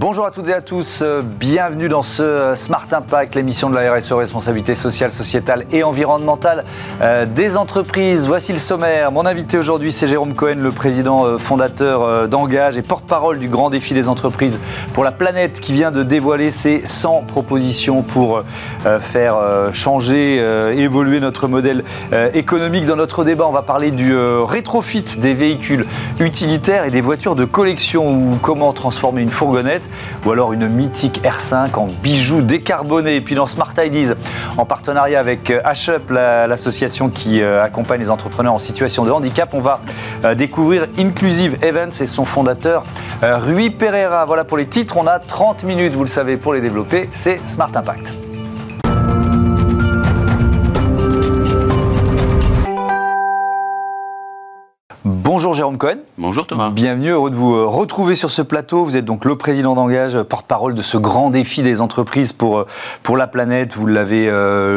Bonjour à toutes et à tous, euh, bienvenue dans ce euh, Smart Impact, l'émission de la RSE, responsabilité sociale, sociétale et environnementale euh, des entreprises. Voici le sommaire. Mon invité aujourd'hui, c'est Jérôme Cohen, le président fondateur d'Engage et porte-parole du grand défi des entreprises pour la planète qui vient de dévoiler ses 100 propositions pour faire changer, évoluer notre modèle économique. Dans notre débat, on va parler du rétrofit des véhicules utilitaires et des voitures de collection ou comment transformer une fourgonnette ou alors une mythique R5 en bijoux décarbonés. Et puis dans Smart Ideas, en partenariat avec H-Up, l'association qui euh, accompagne les entrepreneurs en situation de handicap, on va euh, découvrir Inclusive Events et son fondateur euh, Rui Pereira. Voilà pour les titres, on a 30 minutes, vous le savez, pour les développer. C'est Smart Impact. Bonjour Jérôme Cohen. Bonjour Thomas. Bienvenue, heureux de vous euh, retrouver sur ce plateau. Vous êtes donc le président d'Engage, euh, porte-parole de ce grand défi des entreprises pour, euh, pour la planète. Vous l'avez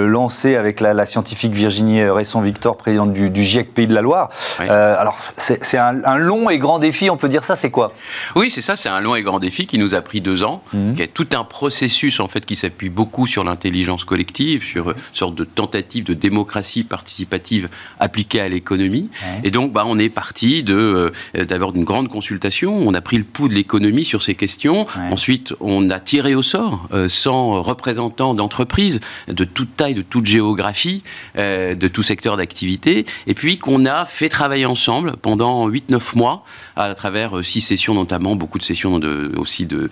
lancé avec la, scientifique Virginie Resson-Victor, présidente du, GIEC Pays de la Loire. alors, c'est un, long et grand défi, on peut dire ça, c'est quoi? Oui, c'est ça, c'est un long et grand défi qui nous a pris deux ans, mhm. qui est tout un processus en fait qui s'appuie beaucoup sur l'intelligence collective, sur une sorte de tentative de démocratie participative appliquée à l'économie. Et donc, bah, on est parti de euh, d'avoir une grande consultation. On a pris le pouls de l'économie sur ces questions. Ensuite, on a tiré au sort 100 euh, représentants d'entreprises de toute taille, de toute géographie, euh, de tout secteur d'activité, et puis qu'on a fait travailler ensemble pendant 8-9 mois à travers six sessions notamment, beaucoup de sessions de, aussi de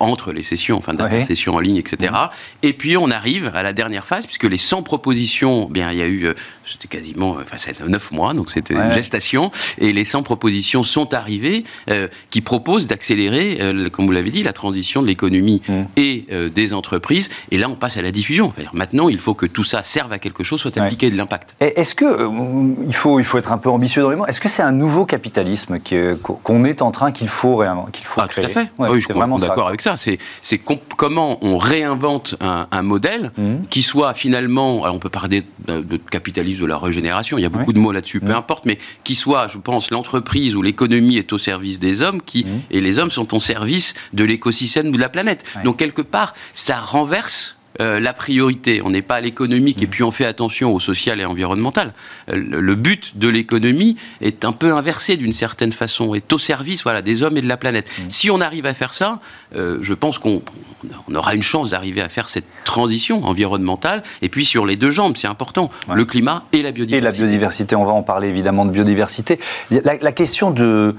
entre les sessions, enfin d'intersessions en ligne, etc. Et puis on arrive à la dernière phase puisque les 100 propositions, bien il y a eu, c'était quasiment, enfin c'était 9 mois, donc c'était une gestation, et les 100 propositions sont arrivées euh, qui proposent d'accélérer, euh, comme vous l'avez dit, la transition de l'économie mmh. et euh, des entreprises. Et là, on passe à la diffusion. Maintenant, il faut que tout ça serve à quelque chose, soit appliqué de l'impact. Est-ce que il faut, il faut être un peu ambitieux dans les mots Est-ce que c'est un nouveau capitalisme qu'on est en train qu'il faut, qu'il faut ah, créer Tout à fait. oui, je suis vraiment d'accord avec ça. C'est comment on réinvente un, modèle mmh. qui soit finalement, alors on peut parler de, capitalisme de la régénération. Il y a beaucoup de mots là-dessus. Peu importe, mais qui soit, je pense l'entreprise ou l'économie est au service des hommes qui, mmh. et les hommes sont au service de l'écosystème ou de la planète. Donc quelque part, ça renverse euh, la priorité. On n'est pas à l'économique et puis on fait attention au social et environnemental. Euh, le, but de l'économie est un peu inversé d'une certaine façon, est au service voilà, des hommes et de la planète. Mmh. Si on arrive à faire ça, euh, je pense qu'on aura une chance d'arriver à faire cette transition environnementale. Et puis sur les deux jambes, c'est important, le climat et la biodiversité. Et la biodiversité, on va en parler évidemment de biodiversité. la question de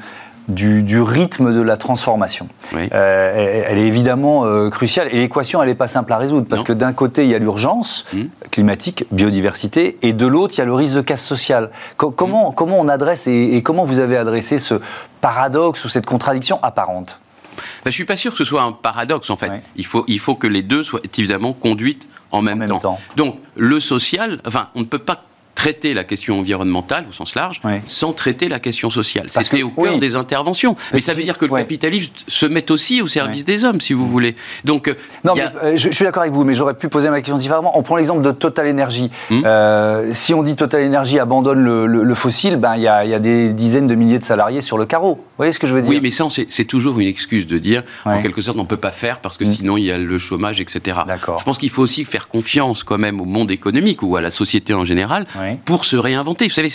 du, rythme de la transformation. Euh, elle, est évidemment euh, cruciale. Et l'équation, elle n'est pas simple à résoudre, parce que d'un côté, il y a l'urgence hmm. climatique, biodiversité, et de l'autre, il y a le risque de casse sociale. comment, hmm. comment on adresse et, comment vous avez adressé ce paradoxe ou cette contradiction apparente? Ben, Je ne suis pas sûr que ce soit un paradoxe, en fait. Il, faut, il faut que les deux soient évidemment conduites en même, temps. Donc, le social, enfin, on ne peut pas traiter la question environnementale au sens large sans traiter la question sociale. C'était au cœur des interventions. Mais, ça veut dire que le capitalisme se met aussi au service des hommes, si vous voulez. Donc, euh, non, euh, je, suis d'accord avec vous, mais j'aurais pu poser ma question différemment. On prend l'exemple de Total Energy. Hmm. Euh, si on dit Total Energy abandonne le, fossile, ben il y, a, des dizaines de milliers de salariés sur le carreau. Vous voyez ce que je veux dire Oui, mais ça, c'est toujours une excuse de dire, en quelque sorte, on ne peut pas faire parce que hmm. sinon il y a le chômage, etc. Je pense qu'il faut aussi faire confiance quand même au monde économique ou à la société en général pour se réinventer. Vous savez,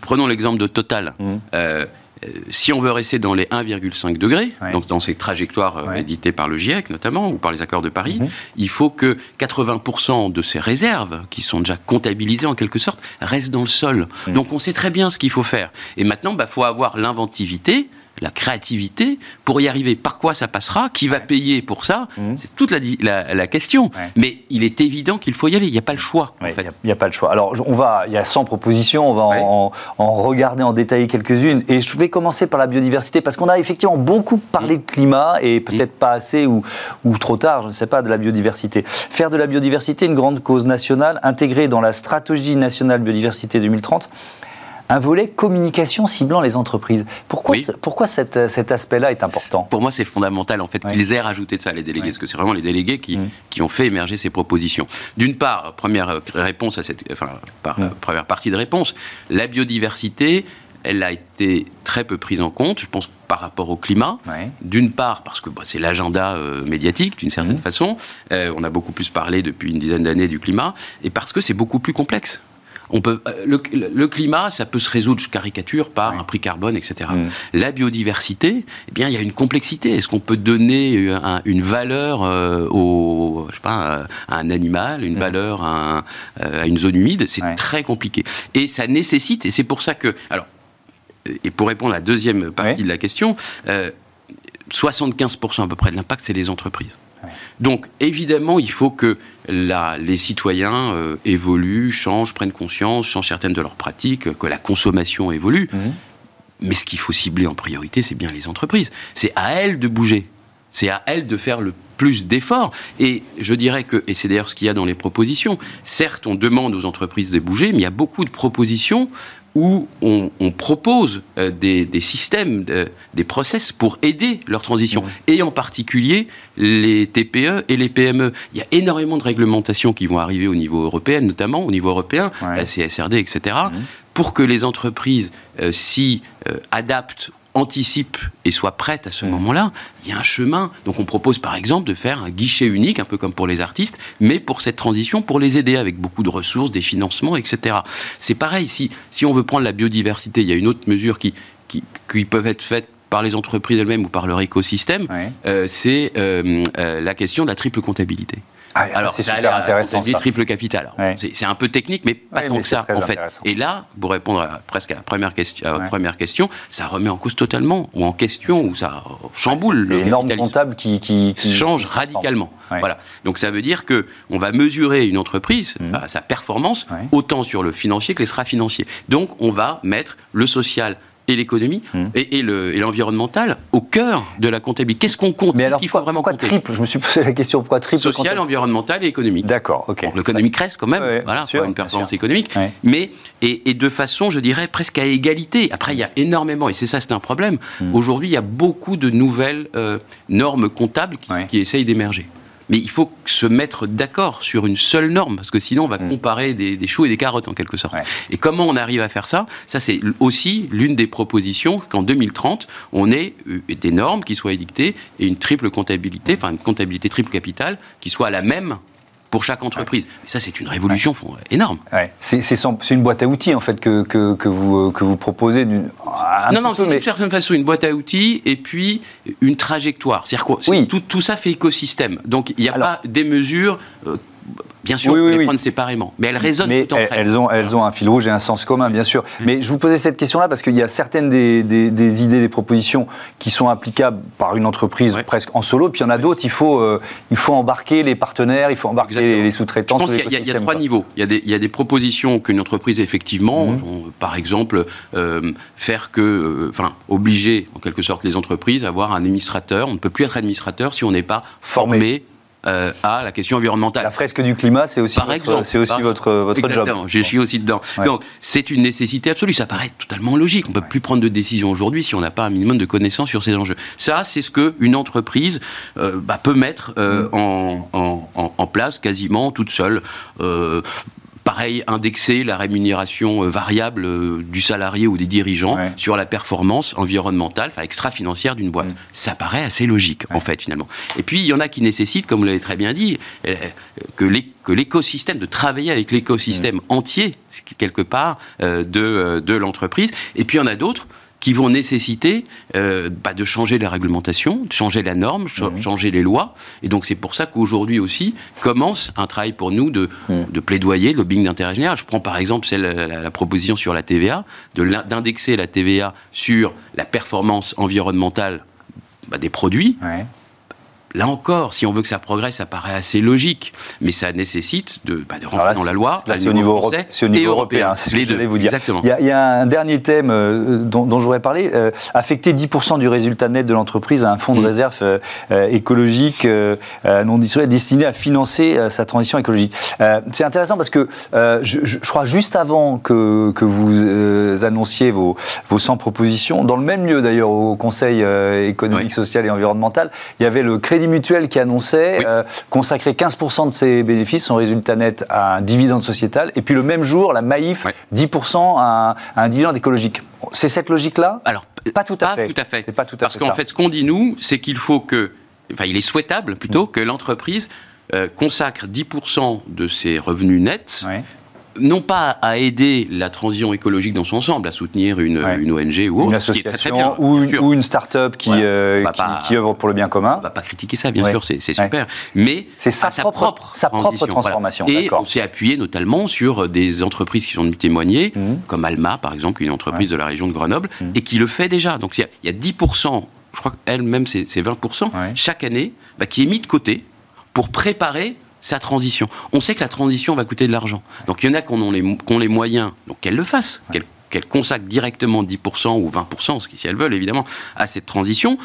prenons l'exemple de Total. Mmh. Euh, euh, si on veut rester dans les 1,5 degrés, donc dans ces trajectoires euh, éditées par le GIEC notamment, ou par les accords de Paris, mmh. il faut que 80% de ces réserves, qui sont déjà comptabilisées en quelque sorte, restent dans le sol. Mmh. Donc on sait très bien ce qu'il faut faire. Et maintenant, il bah, faut avoir l'inventivité la créativité pour y arriver. Par quoi ça passera? Qui va payer pour ça? Mmh. C'est toute la, question. Mais il est évident qu'il faut y aller. Il n'y a pas le choix. Il n'y a, pas le choix. Alors, on va, il y a 100 propositions. On va en, regarder en détail quelques-unes. Et je vais commencer par la biodiversité parce qu'on a effectivement beaucoup parlé de climat et peut-être mmh. pas assez ou, ou trop tard, je ne sais pas, de la biodiversité. Faire de la biodiversité une grande cause nationale intégrée dans la stratégie nationale biodiversité 2030 un volet communication ciblant les entreprises. Pourquoi, pourquoi cet aspect-là est important Pour moi, c'est fondamental en fait qu'ils aient rajouté ça, les délégués, parce que c'est vraiment les délégués qui, mm. qui, ont fait émerger ces propositions. D'une part, première réponse à cette, enfin, mm. première partie de réponse, la biodiversité, elle a été très peu prise en compte. Je pense par rapport au climat. D'une part, parce que bah, c'est l'agenda euh, médiatique, d'une certaine mmh. façon. Euh, on a beaucoup plus parlé depuis une dizaine d'années du climat. Et parce que c'est beaucoup plus complexe. On peut, euh, le, climat, ça peut se résoudre, je caricature, par un prix carbone, etc. Mmh. La biodiversité, eh bien, il y a une complexité. Est-ce qu'on peut donner une valeur au, je sais pas, à un animal, une mmh. valeur à, à, une zone humide? C'est très compliqué. Et ça nécessite, et c'est pour ça que, alors, et pour répondre à la deuxième partie de la question, 75% euh, à peu près de l'impact, c'est les entreprises. Donc, évidemment, il faut que les citoyens euh, évoluent, changent, prennent conscience, changent certaines de leurs pratiques, que la consommation évolue. Mhm. Mais ce qu'il faut cibler en priorité, c'est bien les entreprises. C'est à elles de bouger. C'est à elles de faire le plus d'efforts. Et je dirais que, et c'est d'ailleurs ce qu'il y a dans les propositions, certes, on demande aux entreprises de bouger, mais il y a beaucoup de propositions où on, propose euh, des, systèmes, des process pour aider leur transition, et en particulier les TPE et les PME. Il y a énormément de réglementations qui vont arriver au niveau européen, notamment au niveau européen, la CSRD, etc., pour que les entreprises euh, s'y euh, adaptent anticipe et soit prête à ce mm. moment-là, il y a un chemin. Donc on propose par exemple de faire un guichet unique, un peu comme pour les artistes, mais pour cette transition, pour les aider avec beaucoup de ressources, des financements, etc. C'est pareil, si, si on veut prendre la biodiversité, il y a une autre mesure qui, qui, qui peuvent être faites par les entreprises elles-mêmes ou par leur écosystème, euh, c'est euh, euh, la question de la triple comptabilité. Ah, Alors, c'est super intéressant. C'est triple capital. C'est un peu technique, mais pas tant que ça, en fait. Et là, pour répondre presque à la première question, première question, ça remet en cause totalement, ou en question, ou ça chamboule le normes comptables qui, qui, change radicalement. Voilà. Donc ça veut dire que on va mesurer une entreprise, mmh. sa performance, autant sur le financier que les financiers. Donc on va mettre le social et l'économie hmm. et, l'environnemental au cœur de la comptabilité. Qu'est-ce qu'on compte? Qu'est-ce qu'il faut vraiment pourquoi triple? Je me suis posé la question pourquoi triple Social, environnemental et économique. D'accord, ok. L'économique reste quand même, voilà, pour une performance économique, mais et, de façon, je dirais, presque à égalité. Après, il y a énormément, et c'est ça, c'est un problème. Hmm. Aujourd'hui, il y a beaucoup de nouvelles euh, normes comptables qui, qui essayent d'émerger mais il faut se mettre d'accord sur une seule norme, parce que sinon on va mm. comparer des, choux et des carottes en quelque sorte. Et comment on arrive à faire ça? Ça, c'est aussi l'une des propositions qu'en 2030, on ait euh, des normes qui soient édictées et une triple comptabilité, enfin une comptabilité triple capitale qui soit la même pour chaque entreprise. Ça, c'est une révolution énorme. C'est une boîte à outils, en fait, que, que, vous, que vous proposez. Non, non, c'est d'une certaine façon une boîte à outils et puis une trajectoire. C'est-à-dire quoi oui. tout, tout, ça fait écosystème. Donc, il n'y a pas des mesures... Euh, Bien sûr, on les prendre séparément, mais elles résonnent tout entre elles. Elles ont, elles ont un fil rouge et un sens commun, bien sûr. Mais je vous posais cette question-là parce qu'il y a certaines des, des, idées, des propositions qui sont applicables par une entreprise presque en solo, puis il y en a d'autres, il faut, euh, il faut embarquer les partenaires, il faut embarquer les, sous-traitants. Je pense qu'il y, a trois niveaux. Il y, a des, il y a des propositions qu'une entreprise, effectivement, mhm. par exemple, euh, faire que, euh, enfin, obliger en quelque sorte les entreprises à avoir un administrateur. On ne peut plus être administrateur si on n'est pas formé euh, à la question environnementale. La fresque du climat, c'est aussi, votre, c'est aussi votre, votre job. Je suis aussi dedans. Donc, c'est une nécessité absolue. Ça paraît totalement logique. On ne peut plus prendre de décision aujourd'hui si on n'a pas un minimum de connaissances sur ces enjeux. Ça, c'est ce qu'une entreprise euh, bah, peut mettre euh, mm. en, en, en, place quasiment toute seule. Pareil, indexer la rémunération euh, variable euh, du salarié ou des dirigeants sur la performance environnementale, enfin extra-financière d'une boîte. Mm. Ça paraît assez logique, en fait, finalement. Et puis, il y en a qui nécessitent, comme vous l'avez très bien dit, euh, que l'écosystème, de travailler avec l'écosystème mm. entier, quelque part, de, de l'entreprise. Et puis, il y en a d'autres qui vont nécessiter euh, bah, de changer les réglementations, de changer la norme, de changer les lois. Et donc c'est pour ça qu'aujourd'hui aussi commence un travail pour nous de, de plaidoyer, de lobbying d'intérêt général. Je prends par exemple celle, la, proposition sur la TVA, d'indexer la TVA sur la performance environnementale bah, des produits. Là encore, si on veut que ça progresse, ça paraît assez logique, mais ça nécessite de, bah, rentrer dans la loi. c'est au niveau, français au niveau européen, c'est ce que je voulais vous dire. Exactement. Il y, a, un dernier thème euh, dont, je voudrais parler. Euh, affecter 10% du résultat net de l'entreprise à un fonds de mm. réserve euh, écologique non destiné à financer sa transition écologique. c'est intéressant parce que je, crois juste avant que, que vous annonciez vos, vos 100 propositions, dans le même lieu d'ailleurs au Conseil économique, social et environnemental, il y avait le crédit Mutuel qui annonçait euh, consacrer 15% de ses bénéfices, son résultat net, à un dividende sociétal. Et puis le même jour, la Maïf, 10% à un, dividende écologique. C'est cette logique-là? Alors, Pas tout à fait. Tout à fait. Pas tout à Parce qu'en fait, ce qu'on dit nous, c'est qu'il faut que, enfin, il est souhaitable plutôt mm. que l'entreprise euh, consacre 10% de ses revenus nets non pas à aider la transition écologique dans son ensemble, à soutenir une, ONG ou autre, une association ou, une start-up qui, euh, qui, œuvre pour le bien commun. On ne va pas critiquer ça, bien sûr, c'est super. Mais c'est sa, propre, sa propre transformation. Et on s'est appuyé notamment sur des entreprises qui sont témoignées, mmh. comme Alma, par exemple, une entreprise de la région de Grenoble, mmh. et qui le fait déjà. Donc il y, a 10%, je crois qu'elle-même c'est 20%, chaque année, bah, qui est mis de côté pour préparer sa transition. On sait que la transition va coûter de l'argent. Donc il y en a qui ont les, les moyens, donc qu'elles le fassent, qu'elles consacrent directement 10% ou 20%, ce qui, si elles veulent évidemment, à cette transition.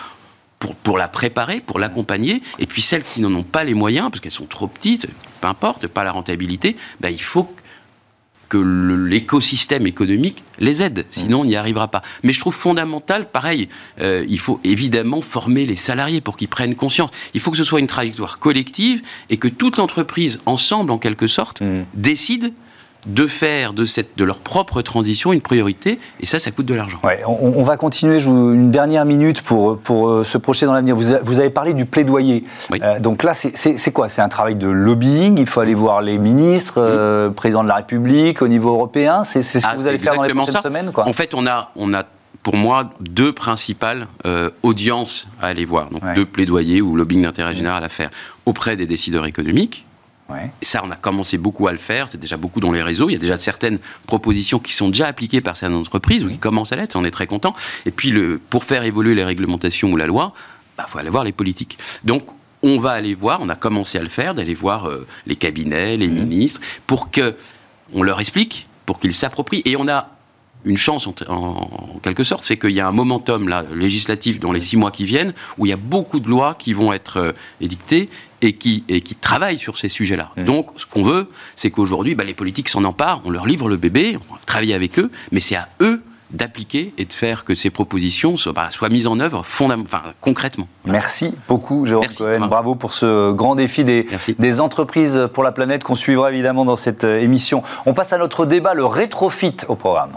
Pour, pour la préparer, pour l'accompagner, et puis celles qui n'en ont pas les moyens, parce qu'elles sont trop petites, peu importe, pas la rentabilité, ben il faut que l'écosystème économique les aide, sinon on n'y arrivera pas. Mais je trouve fondamental, pareil, euh, il faut évidemment former les salariés pour qu'ils prennent conscience. Il faut que ce soit une trajectoire collective et que toute l'entreprise, ensemble en quelque sorte, mmh. décide de faire de, cette, de leur propre transition une priorité, et ça, ça coûte de l'argent. Ouais, on, va continuer, je vous, une dernière minute pour, pour euh, se projeter dans l'avenir. Vous, vous, avez parlé du plaidoyer. Euh, donc là, c'est quoi? C'est un travail de lobbying, il faut aller voir les ministres, euh, président de la République, au niveau européen, c'est ce que ah, vous allez faire dans les prochaines semaines quoi? En fait, on a, on a pour moi, deux principales audiences à aller voir. Donc, deux plaidoyers ou lobbying d'intérêt général à faire auprès des décideurs économiques, ça, on a commencé beaucoup à le faire. C'est déjà beaucoup dans les réseaux. Il y a déjà certaines propositions qui sont déjà appliquées par certaines entreprises ou qui commencent à l'être. On est très content. Et puis, le, pour faire évoluer les réglementations ou la loi, il bah, faut aller voir les politiques. Donc, on va aller voir, on a commencé à le faire, d'aller voir euh, les cabinets, les ministres, pour que on leur explique, pour qu'ils s'approprient. Et on a une chance en, quelque sorte, c'est qu'il y a un momentum là, législatif dans les six mois qui viennent où il y a beaucoup de lois qui vont être euh, édictées et qui, et qui travaillent sur ces sujets-là. Mmh. Donc, ce qu'on veut, c'est qu'aujourd'hui, bah, les politiques s'en emparent, on leur livre le bébé, on va travailler avec eux, mais c'est à eux d'appliquer et de faire que ces propositions soient, bah, soient mises en œuvre enfin, concrètement. Merci beaucoup, Jérôme Cohen. Bravo pour ce grand défi des, des entreprises pour la planète qu'on suivra évidemment dans cette euh, émission. On passe à notre débat, le rétrofit au programme.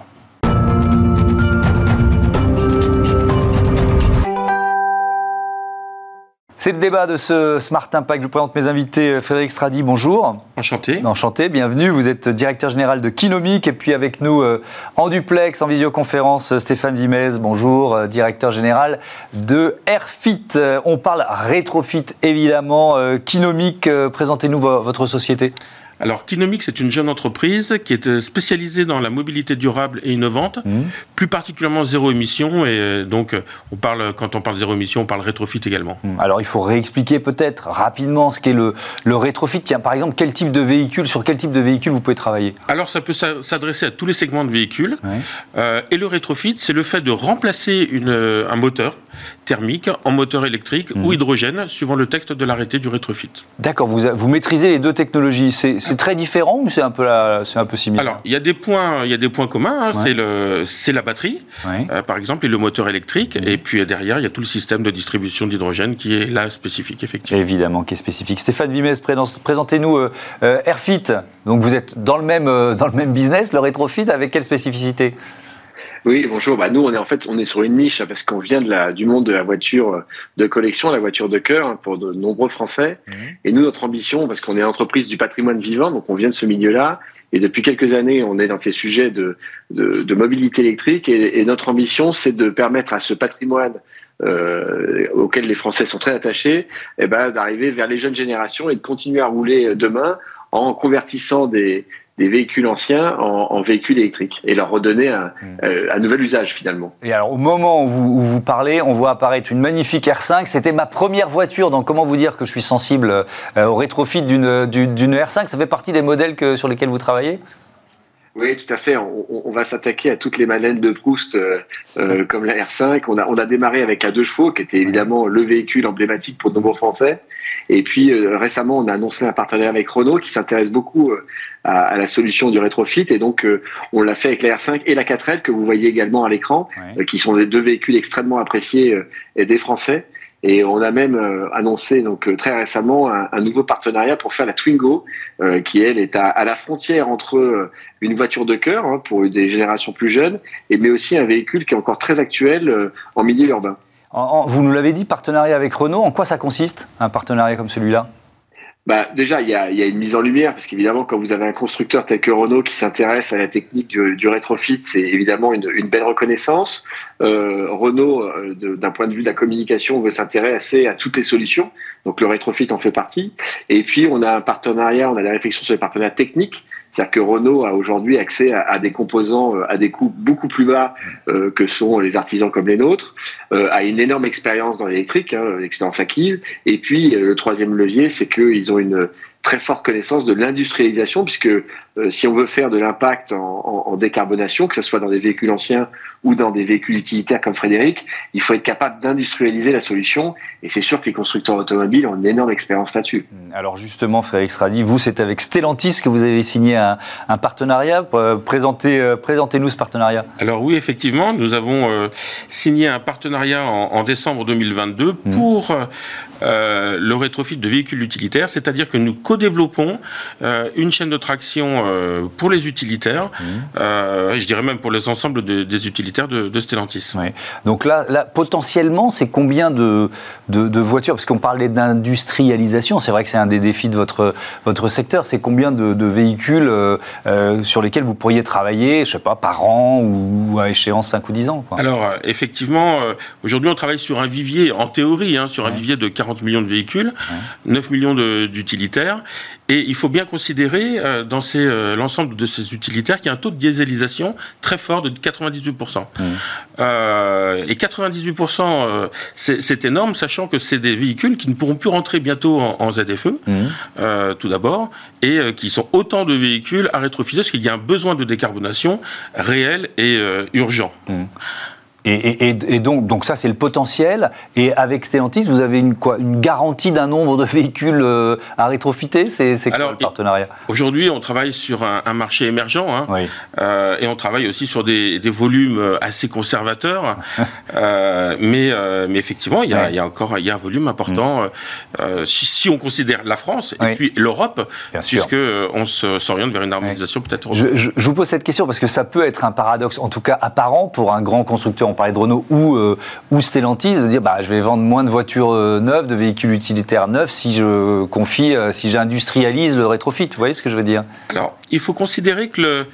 C'est le débat de ce Smart Impact. Je vous présente mes invités. Frédéric Stradi, bonjour. Enchanté. Enchanté, bienvenue. Vous êtes directeur général de Kinomic et puis avec nous euh, en duplex, en visioconférence, Stéphane Vimez, bonjour, euh, directeur général de Airfit. Euh, on parle rétrofit évidemment. Kinomic, présentez-nous votre société. Alors, Kinomic, c'est une jeune entreprise qui est euh, spécialisée dans la mobilité durable et innovante, mmh. plus particulièrement zéro émission. Et euh, donc, euh, on parle, quand on parle zéro émission, on parle rétrofit également. Mmh. Alors, il faut réexpliquer peut-être rapidement ce qu'est le, le rétrofit. Tiens, par exemple, quel type de véhicule, sur quel type de véhicule vous pouvez travailler? Alors, ça peut s'adresser à tous les segments de véhicules. et le rétrofit, c'est le fait de remplacer une, un moteur thermique en moteur électrique ou mmh. hydrogène, suivant le texte de l'arrêté du rétrofit. D'accord, vous, vous maîtrisez les deux technologies. C'est c'est très différent ou c'est un peu c'est un peu similaire Alors, il y a des points, il y a des points communs. Hein. C'est le, c'est la batterie, euh, par exemple, et le moteur électrique. Et puis derrière, il y a tout le système de distribution d'hydrogène qui est là spécifique, effectivement. Évidemment, qui est spécifique. Stéphane Vimez, présentez-nous euh, euh, Airfit. Donc, vous êtes dans le même dans le même business, le rétrofit, avec quelle spécificité? Oui, bonjour. Bah, nous, on est en fait, on est sur une niche hein, parce qu'on vient de la, du monde de la voiture de collection, la voiture de cœur hein, pour de nombreux Français. Mhm. Et nous, notre ambition, parce qu'on est entreprise du patrimoine vivant, donc on vient de ce milieu-là. Et depuis quelques années, on est dans ces sujets de, de, de mobilité électrique. Et, et notre ambition, c'est de permettre à ce patrimoine euh, auquel les Français sont très attachés, eh ben, d'arriver vers les jeunes générations et de continuer à rouler demain en convertissant des, des véhicules anciens en, véhicules électriques et leur redonner un, hmm. euh, nouvel usage finalement. Et alors au moment où vous, vous, parlez, on voit apparaître une magnifique R5. C'était ma première voiture, donc comment vous dire que je suis sensible euh, au rétrofit d'une R5 Ça fait partie des modèles que, sur lesquels vous travaillez? Oui, tout à fait. On, va s'attaquer à toutes les malènes de Proust, euh, euh, comme la R5. On a, on a démarré avec un deux chevaux, qui était évidemment le véhicule emblématique pour de nombreux Français. Et puis euh, récemment, on a annoncé un partenariat avec Renault, qui s'intéresse beaucoup à, la solution du rétrofit. Et donc, on l'a fait avec la R5 et la 4L, que vous voyez également à l'écran, qui sont des deux véhicules extrêmement appréciés des Français. Et on a même annoncé donc très récemment un, nouveau partenariat pour faire la Twingo, qui elle est à, la frontière entre une voiture de cœur hein, pour des générations plus jeunes, et mais aussi un véhicule qui est encore très actuel en milieu urbain. vous nous l'avez dit, partenariat avec Renault. En quoi ça consiste un partenariat comme celui-là? Bah, déjà, il y a, une mise en lumière, parce qu'évidemment, quand vous avez un constructeur tel que Renault qui s'intéresse à la technique du, rétrofit, c'est évidemment une, belle reconnaissance. Euh, Renault, euh, d'un point de vue de la communication, veut s'intéresser à toutes les solutions, donc le rétrofit en fait partie. Et puis, on a un partenariat, on a des réflexions sur les partenariats techniques, c'est-à-dire que Renault a aujourd'hui accès à, des composants euh, à des coûts beaucoup plus bas euh, que sont les artisans comme les nôtres, euh, a une énorme expérience dans l'électrique, hein, l'expérience acquise. Et puis le troisième levier, c'est qu'ils ont une très forte connaissance de l'industrialisation, puisque si on veut faire de l'impact en, en, décarbonation, que ce soit dans des véhicules anciens ou dans des véhicules utilitaires comme Frédéric, il faut être capable d'industrialiser la solution. Et c'est sûr que les constructeurs automobiles ont une énorme expérience là-dessus. Alors justement, Frédéric Stradi, vous, c'est avec Stellantis que vous avez signé un, partenariat. Euh, présentez, euh, présentez-nous ce partenariat. Alors oui, effectivement, nous avons euh, signé un partenariat en, décembre 2022 mmh. pour le rétrofit de véhicules utilitaires, c'est-à-dire que nous co-développons une chaîne de traction pour les utilitaires, mmh. je dirais même pour les ensembles des utilitaires de, Stellantis. Donc là, là potentiellement, c'est combien de, de, voitures? Parce qu'on parlait d'industrialisation, c'est vrai que c'est un des défis de votre, votre secteur. C'est combien de, véhicules euh, euh, sur lesquels vous pourriez travailler, je sais pas, par an ou à échéance 5 ou 10 ans Alors, euh, effectivement, aujourd'hui, on travaille sur un vivier, en théorie, hein, sur un vivier de 40 millions de véhicules, 9 millions d'utilitaires. Et il faut bien considérer dans l'ensemble de ces utilitaires qu'il y a un taux de dieselisation très fort de 98%. Euh, et 98%, euh, c'est énorme, sachant que c'est des véhicules qui ne pourront plus rentrer bientôt en, ZFE, mmh. euh, tout d'abord, et qui sont autant de véhicules à rétrofiler, parce qu'il y a un besoin de décarbonation réel et urgent. Mmh. Et, donc, donc ça, c'est le potentiel. Et avec Stellantis, vous avez une, quoi, une garantie d'un nombre de véhicules euh, à rétrofiter? C'est quoi le partenariat? Aujourd'hui, on travaille sur un, marché émergent. Hein, euh, et on travaille aussi sur des, volumes euh, assez conservateurs. mais, mais effectivement, il y, a, il y a encore il y a un volume important. Mm. si, on considère la France et puis l'Europe, puisque on s'oriente vers une harmonisation peut-être je, je, je, vous pose cette question parce que ça peut être un paradoxe, en tout cas apparent, pour un grand constructeur on parlait de Renault ou, euh, ou Stellantis, de dire bah, je vais vendre moins de voitures euh, neuves, de véhicules utilitaires neufs si je confie, euh, si j'industrialise le rétrofit. Vous voyez ce que je veux dire? Alors, il faut considérer que le,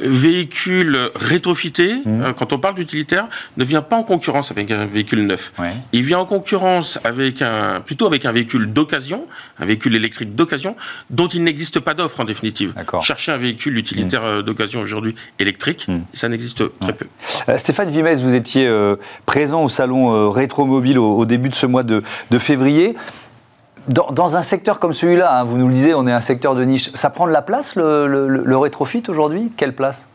véhicule rétrofité, mmh. euh, quand on parle d'utilitaire, ne vient pas en concurrence avec un véhicule neuf. Il vient en concurrence avec un, plutôt avec un véhicule d'occasion, un véhicule électrique d'occasion, dont il n'existe pas d'offre en définitive. Chercher un véhicule utilitaire mmh. euh, d'occasion aujourd'hui électrique, mmh. ça n'existe très peu. Euh, Stéphane Vimès, vous étiez présent au salon Rétromobile au, au, début de ce mois de, de février. Dans, un secteur comme celui-là, hein, vous nous le disiez, on est un secteur de niche, ça prend de la place le, le, rétrofit aujourd'hui? Quelle place?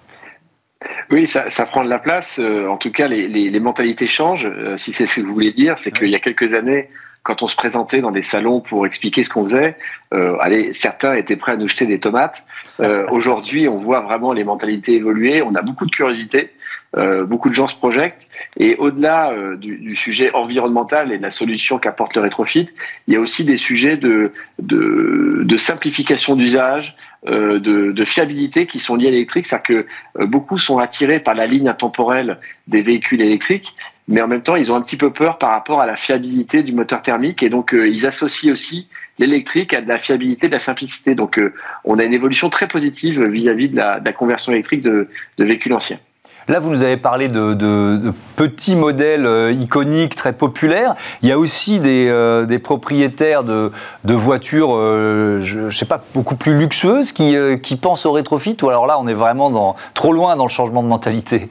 Oui, ça, prend de la place. Euh, en tout cas, les, mentalités changent. Euh, si c'est ce que vous voulez dire, c'est qu'il y a quelques années, quand on se présentait dans des salons pour expliquer ce qu'on faisait, euh, allez, certains étaient prêts à nous jeter des tomates. Aujourd'hui, on voit vraiment les mentalités évoluer. On a beaucoup de curiosité. Euh, beaucoup de gens se projettent. Et au-delà euh, du, sujet environnemental et de la solution qu'apporte le rétrofit, il y a aussi des sujets de, de, simplification d'usage, euh, de, fiabilité qui sont liés à l'électrique. C'est-à-dire que beaucoup sont attirés par la ligne intemporelle des véhicules électriques, mais en même temps, ils ont un petit peu peur par rapport à la fiabilité du moteur thermique. Et donc, ils associent aussi l'électrique à de la fiabilité, de la simplicité. Donc, on a une évolution très positive vis-à-vis de, la, conversion électrique de véhicules anciens. Là, vous nous avez parlé de, petits modèles euh, iconiques, très populaires. Il y a aussi des, euh, propriétaires de, voitures, euh, je ne sais pas, beaucoup plus luxueuses qui, qui, pensent au rétrofit, ou alors là, on est vraiment dans, trop loin dans le changement de mentalité?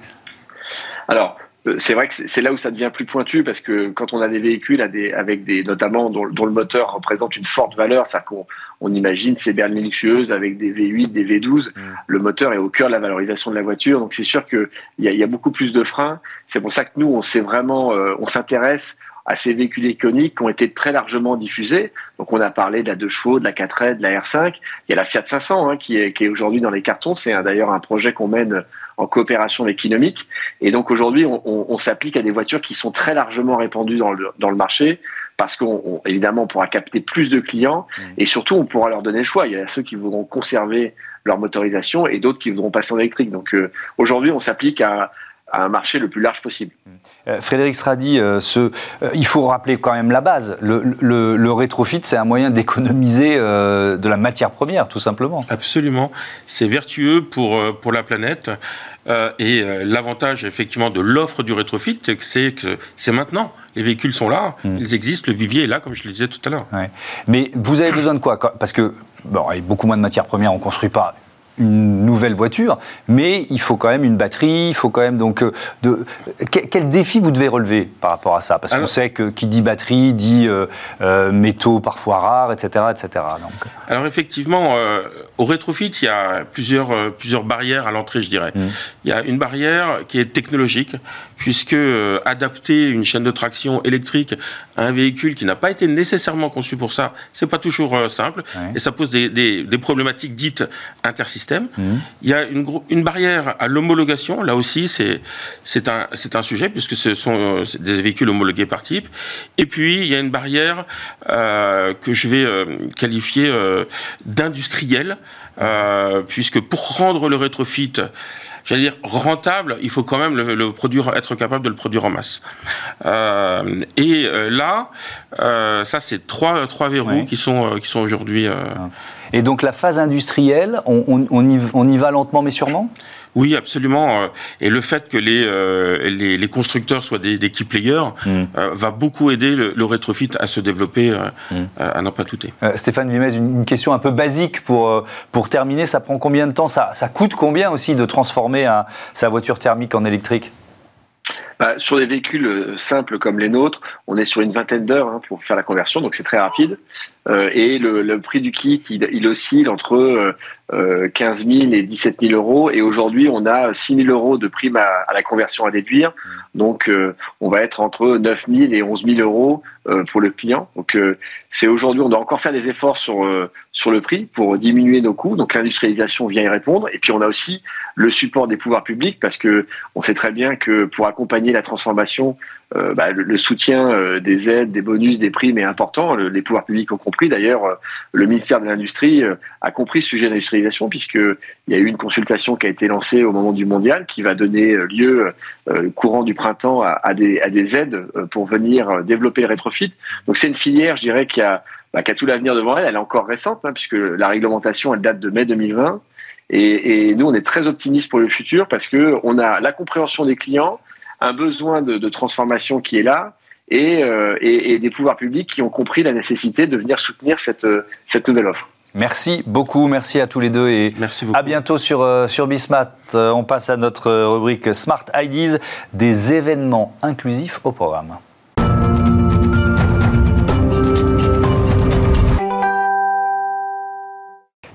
Alors, euh, c'est vrai que c'est là où ça devient plus pointu parce que quand on a des véhicules avec des notamment dont, le moteur représente une forte valeur, ça qu'on on imagine ces berlines luxueuses avec des V8, des V12, mm. le moteur est au cœur de la valorisation de la voiture, donc c'est sûr qu'il y, a, y a beaucoup plus de freins. C'est pour ça que nous on sait vraiment, euh, on s'intéresse à ces véhicules iconiques qui ont été très largement diffusés. Donc on a parlé de la 2 chevaux, de la 4 de la R5. Il y a la Fiat 500 hein, qui est, qui est aujourd'hui dans les cartons. C'est d'ailleurs un projet qu'on mène en coopération avec Inomic. Et donc aujourd'hui, on, on, s'applique à des voitures qui sont très largement répandues dans le, dans le marché. parce qu'on évidemment on pourra capter plus de clients mmh. et surtout on pourra leur donner le choix. Il y a ceux qui voudront conserver leur motorisation et d'autres qui voudront passer en électrique. Donc euh, aujourd'hui, on s'applique à, un marché le plus large possible. Euh, Frédéric Stradi, euh, ce, il faut rappeler quand même la base. Le, le, rétrofit, c'est un moyen d'économiser de la matière première, tout simplement. Absolument. C'est vertueux pour, pour la planète. et l'avantage, effectivement, de l'offre du rétrofit, c'est que c'est maintenant. Les véhicules sont là, hmm. ils existent, le vivier est là, comme je le disais tout à l'heure. Mais vous avez besoin de quoi? Parce que bon, avec beaucoup moins de matières premières, on ne construit pas une nouvelle voiture, mais il faut quand même une batterie, il faut quand même donc euh, de quel, défi vous devez relever par rapport à ça? Parce qu'on sait que qui dit batterie dit euh, euh, métaux parfois rares, etc., etc. Donc. Alors effectivement, au rétrofit, il y a plusieurs plusieurs barrières à l'entrée, je dirais. Mmh. Il y a une barrière qui est technologique, puisque adapter une chaîne de traction électrique à un véhicule qui n'a pas été nécessairement conçu pour ça, c'est pas toujours simple, et ça pose des, des, des problématiques dites Mmh. Il y a une, une barrière à l'homologation. Là aussi, c'est un, un sujet puisque ce sont euh, des véhicules homologués par type. Et puis, il y a une barrière euh, que je vais euh, qualifier euh, d'industrielle, puisque pour rendre le rétrofit j'allais dire rentable, il faut quand même le, produire, être capable de le produire en masse. Euh, et là, euh, ça c'est trois trois verrous qui sont qui sont aujourd'hui. Ah. Et donc la phase industrielle, on, y, va lentement mais sûrement? Oui, absolument. Euh, et le fait que les, euh, les, constructeurs soient des, des key players mm. euh, va beaucoup aider le, rétrofit à se développer, mm. à n'en pas douter. Stéphane Vimez, une, question un peu basique pour, pour terminer. Ça prend combien de temps? Ça, ça coûte combien aussi de transformer sa voiture thermique en électrique? Bah, sur des véhicules euh, simples comme les nôtres, on est sur une vingtaine d'heures hein, pour faire la conversion, donc c'est très rapide. Euh, et le, prix du kit, il, oscille entre euh, 15 000 et 17 000 euros. Et aujourd'hui, on a 6 000 euros de prime à, la conversion à déduire. Mmh. Donc, euh, on va être entre 9 000 et 11 000 euros pour le client. Donc, c'est aujourd'hui, on doit encore faire des efforts sur sur le prix pour diminuer nos coûts. Donc, l'industrialisation vient y répondre. Et puis, on a aussi le support des pouvoirs publics parce que on sait très bien que pour accompagner la transformation, euh, bah, le, soutien euh, des aides, des bonus, des primes est important. les pouvoirs publics ont compris. D'ailleurs, euh, le ministère de l'Industrie a compris ce sujet d'industrialisation puisqu'il y a eu une consultation qui a été lancée au moment du mondial qui va donner lieu, courant du printemps, à, des, aides pour venir développer le rétrofit. Donc c'est une filière, je dirais, qui a, bah, tout l'avenir devant elle. Elle est encore récente hein, puisque la réglementation, elle date de mai 2020. Et, nous, on est très optimistes pour le futur parce que on a la compréhension des clients, un besoin de, transformation qui est là euh, et, des pouvoirs publics qui ont compris la nécessité de venir soutenir cette, cette nouvelle offre. Merci beaucoup, merci à tous les deux et merci à bientôt sur, euh, sur Bismat. Euh, on passe à notre rubrique Smart Ideas, des événements inclusifs au programme.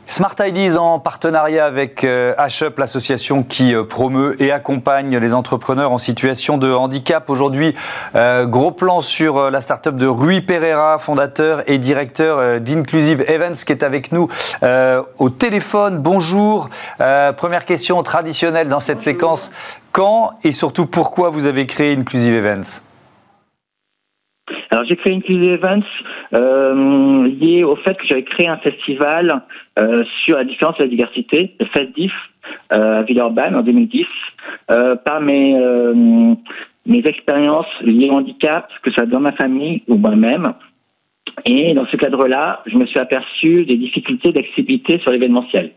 Smart Ideas en partenariat avec euh, HUP, l'association qui euh, promeut et accompagne les entrepreneurs en situation de handicap. Aujourd'hui, euh, gros plan sur la start-up de Rui Pereira, fondateur et directeur d'Inclusive Events, qui est avec nous au téléphone. Bonjour. première question traditionnelle dans cette séquence. Quand et surtout pourquoi vous avez créé Inclusive Events? Alors j'ai créé Inclusive Events euh, lié au fait que j'avais créé un festival euh, sur la différence et la diversité, le FESDIF, euh, à Villeurbanne en 2010, euh, par mes, euh, mes expériences liées au handicap, que ce soit dans ma famille ou moi-même. Et dans ce cadre-là, je me suis aperçu des difficultés d'accessibilité sur l'événementiel.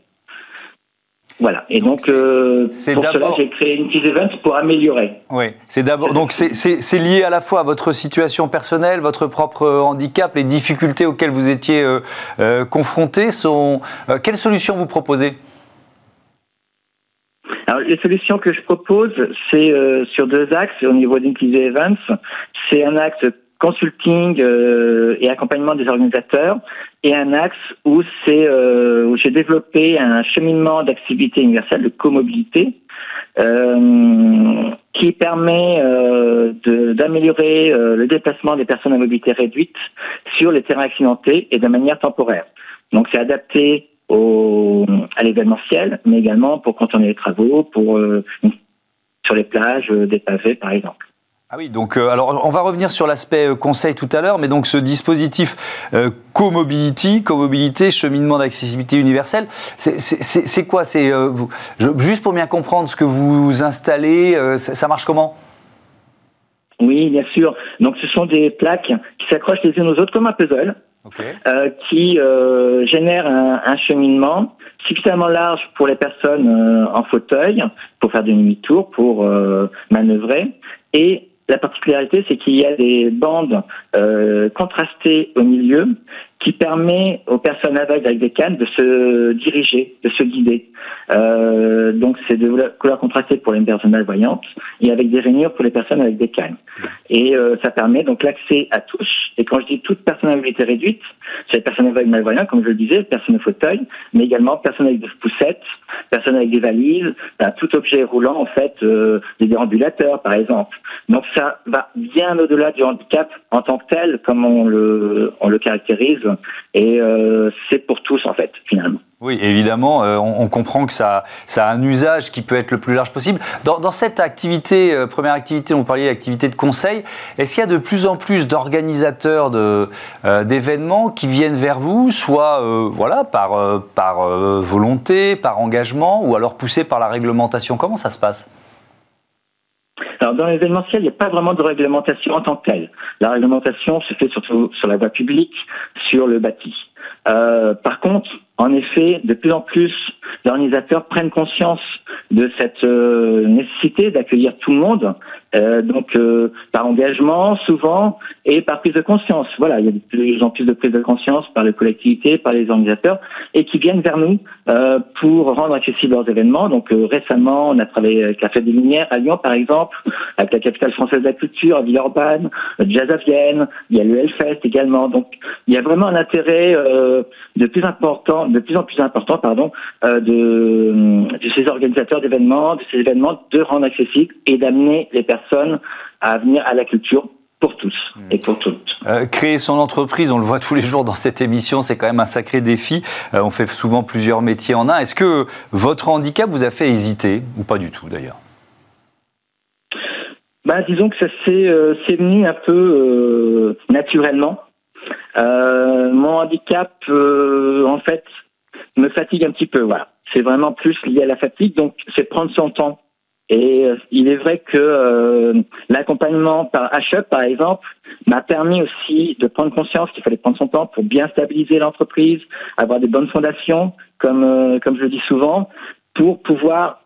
Voilà. Et donc, euh, pour cela, j'ai créé une petite event pour améliorer. Oui. C'est d'abord. Donc, c'est lié à la fois à votre situation personnelle, votre propre handicap, les difficultés auxquelles vous étiez euh, euh confrontés. Sont euh, quelles solutions vous proposez? Alors, les solutions que je propose, c'est euh, sur deux axes au niveau d'Inclusive Events. C'est un axe consulting euh, et accompagnement des organisateurs et un axe où c'est euh, où j'ai développé un cheminement d'activité universelle de comobilité euh, qui permet euh, d'améliorer euh, le déplacement des personnes à mobilité réduite sur les terrains accidentés et de manière temporaire. Donc c'est adapté au, à l'événementiel, mais également pour contourner les travaux, pour sur les plages, des pavés par exemple. Ah oui, donc alors on va revenir sur l'aspect conseil tout à l'heure, mais donc ce dispositif co-mobility, co-mobilité, cheminement d'accessibilité universelle, c'est quoi? C'est juste pour bien comprendre ce que vous installez, ça marche comment? Oui, bien sûr. Donc, ce sont des plaques qui s'accrochent les unes aux autres comme un puzzle, euh, qui euh, génèrent un, cheminement suffisamment large pour les personnes euh, en fauteuil, pour faire des demi-tours, pour manœuvrer, et la particularité, c'est qu'il y a des bandes contrastées au milieu qui permet aux personnes aveugles avec des cannes de se diriger, de se guider. Euh, donc c'est de couleur contrastée pour les personnes malvoyantes et avec des rainures pour les personnes avec des cannes. Et euh, ça permet donc l'accès à tous. Et quand je dis toute personne à mobilité réduite, c'est les personnes aveugles malvoyantes, comme je le disais, personnes au fauteuil, mais également personnes avec des poussettes, personnes avec des valises, ben, tout objet roulant en fait, euh, des déambulateurs par exemple. Donc ça va bien au-delà du handicap en tant que tel, comme on le, on le caractérise et euh, c'est pour tous en fait finalement. Oui, évidemment, euh, on, comprend que ça, a un usage qui peut être le plus large possible. Dans, cette activité, euh, première activité, on parlait d'activité de conseil, est-ce qu'il y a de plus en plus d'organisateurs d'événements qui viennent vers vous, soit voilà, par, par volonté, par engagement, ou alors poussés par la réglementation? Comment ça se passe? Alors dans l'événementiel, il n'y a pas vraiment de réglementation en tant que telle. La réglementation se fait surtout sur la voie publique, sur le bâti. Euh, par contre, en effet, de plus en plus d'organisateurs prennent conscience de cette euh, nécessité d'accueillir tout le monde, euh, donc euh, par engagement souvent et par prise de conscience. Voilà, il y a de plus en plus de prise de conscience par les collectivités, par les organisateurs, et qui viennent vers nous pour rendre accessibles leurs événements. Donc récemment, on a travaillé avec la Fête des Lumières à Lyon, par exemple, avec la capitale française de la culture à Villeurbanne, Jazz à Vienne, il y a le Hellfest également. Donc il y a vraiment un intérêt de plus important, de plus en plus important, pardon, de, de ces organisateurs d'événements, de ces événements, de rendre accessibles et d'amener les personnes à venir à la culture pour tous et pour toutes. Euh, créer son entreprise, on le voit tous les jours dans cette émission, c'est quand même un sacré défi. Euh, on fait souvent plusieurs métiers en un. Est-ce que votre handicap vous a fait hésiter ou pas du tout d'ailleurs? Bah, disons que ça s'est euh, venu un peu naturellement. mon handicap, en fait, me fatigue un petit peu. Voilà, c'est vraiment plus lié à la fatigue. Donc, c'est prendre son temps et euh, il est vrai que euh, l'accompagnement par HUP, par exemple, m'a permis aussi de prendre conscience qu'il fallait prendre son temps pour bien stabiliser l'entreprise, avoir des bonnes fondations, comme euh, comme je le dis souvent, pour pouvoir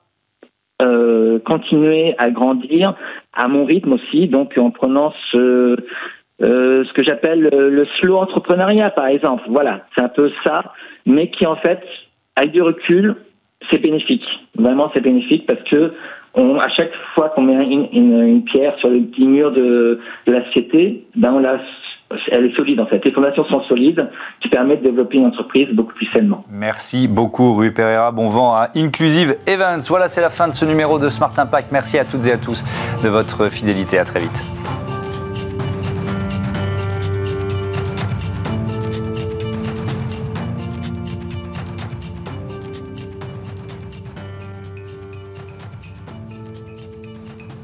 continuer à grandir à mon rythme aussi, donc en prenant ce ce que j'appelle le slow entrepreneuriat, par exemple. Voilà, c'est un peu ça, mais qui en fait, avec du recul, c'est bénéfique. Vraiment, c'est bénéfique parce que à chaque fois qu'on met une, pierre sur le petit mur de, la société, ben on la, elle est solide en fait. Les fondations sont solides, qui permettent de développer une entreprise beaucoup plus sainement. Merci beaucoup Rui Pereira. Bon vent à Inclusive Events. Voilà, c'est la fin de ce numéro de Smart Impact. Merci à toutes et à tous de votre fidélité. À très vite.